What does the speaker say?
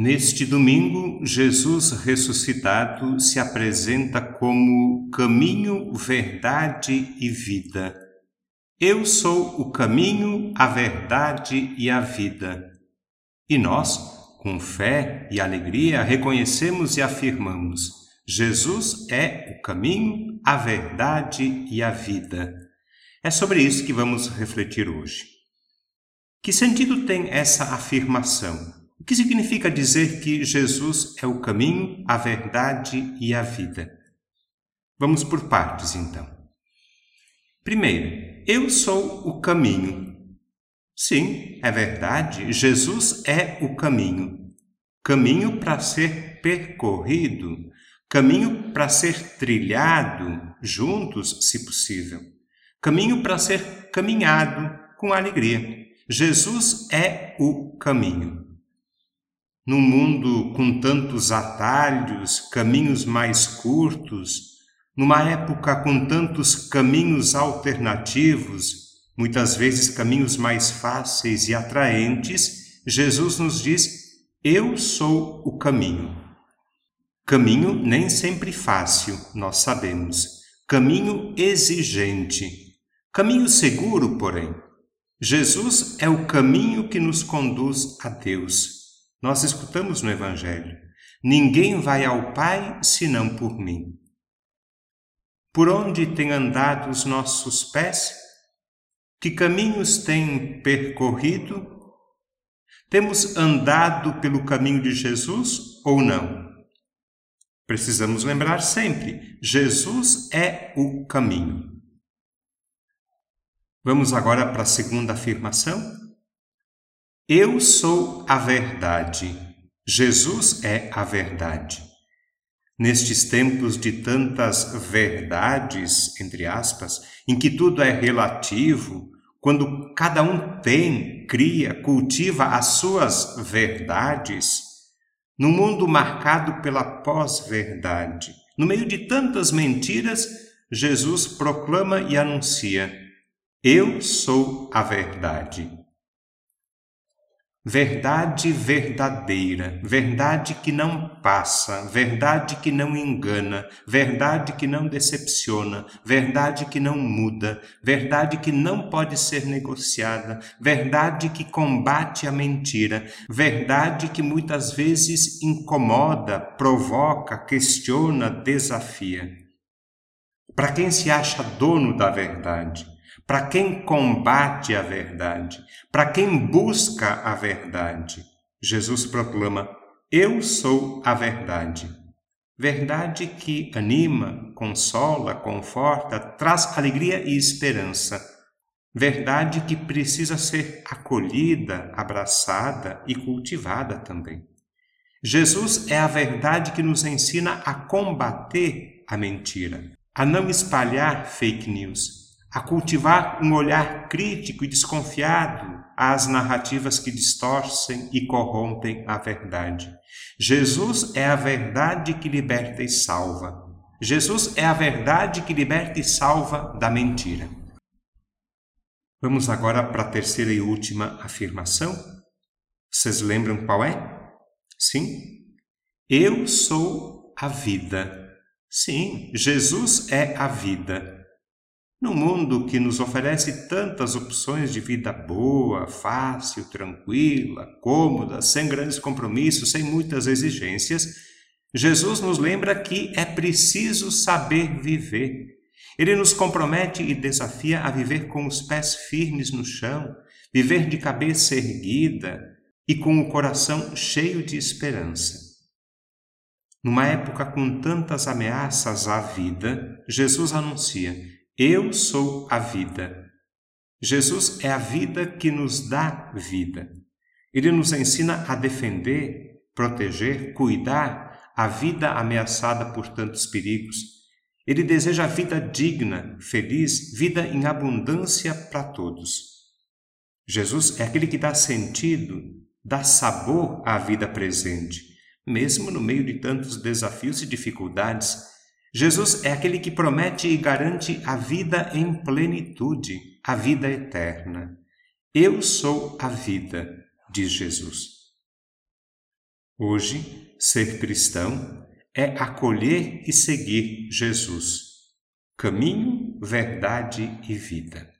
Neste domingo, Jesus ressuscitado se apresenta como caminho, verdade e vida. Eu sou o caminho, a verdade e a vida. E nós, com fé e alegria, reconhecemos e afirmamos: Jesus é o caminho, a verdade e a vida. É sobre isso que vamos refletir hoje. Que sentido tem essa afirmação? O que significa dizer que Jesus é o caminho, a verdade e a vida? Vamos por partes, então. Primeiro, eu sou o caminho. Sim, é verdade, Jesus é o caminho. Caminho para ser percorrido, caminho para ser trilhado juntos, se possível. Caminho para ser caminhado com alegria. Jesus é o caminho. Num mundo com tantos atalhos, caminhos mais curtos, numa época com tantos caminhos alternativos, muitas vezes caminhos mais fáceis e atraentes, Jesus nos diz: Eu sou o caminho. Caminho nem sempre fácil, nós sabemos. Caminho exigente. Caminho seguro, porém. Jesus é o caminho que nos conduz a Deus. Nós escutamos no Evangelho: Ninguém vai ao Pai senão por mim. Por onde têm andado os nossos pés? Que caminhos têm percorrido? Temos andado pelo caminho de Jesus ou não? Precisamos lembrar sempre: Jesus é o caminho. Vamos agora para a segunda afirmação? Eu sou a verdade. Jesus é a verdade. Nestes tempos de tantas verdades, entre aspas, em que tudo é relativo, quando cada um tem, cria, cultiva as suas verdades, num mundo marcado pela pós-verdade, no meio de tantas mentiras, Jesus proclama e anuncia: Eu sou a verdade. Verdade verdadeira, verdade que não passa, verdade que não engana, verdade que não decepciona, verdade que não muda, verdade que não pode ser negociada, verdade que combate a mentira, verdade que muitas vezes incomoda, provoca, questiona, desafia. Para quem se acha dono da verdade, para quem combate a verdade, para quem busca a verdade. Jesus proclama: Eu sou a verdade. Verdade que anima, consola, conforta, traz alegria e esperança. Verdade que precisa ser acolhida, abraçada e cultivada também. Jesus é a verdade que nos ensina a combater a mentira, a não espalhar fake news, a cultivar um olhar crítico e desconfiado às narrativas que distorcem e corrompem a verdade. Jesus é a verdade que liberta e salva. Jesus é a verdade que liberta e salva da mentira. Vamos agora para a terceira e última afirmação. Vocês lembram qual é? Sim. Eu sou a vida. Sim, Jesus é a vida. No mundo que nos oferece tantas opções de vida boa, fácil, tranquila, cômoda, sem grandes compromissos, sem muitas exigências, Jesus nos lembra que é preciso saber viver. Ele nos compromete e desafia a viver com os pés firmes no chão, viver de cabeça erguida e com o coração cheio de esperança. Numa época com tantas ameaças à vida, Jesus anuncia: eu sou a vida. Jesus é a vida que nos dá vida. Ele nos ensina a defender, proteger, cuidar a vida ameaçada por tantos perigos. Ele deseja vida digna, feliz, vida em abundância para todos. Jesus é aquele que dá sentido, dá sabor à vida presente, mesmo no meio de tantos desafios e dificuldades Jesus é aquele que promete e garante a vida em plenitude, a vida eterna. Eu sou a vida, diz Jesus. Hoje, ser cristão é acolher e seguir Jesus, caminho, verdade e vida.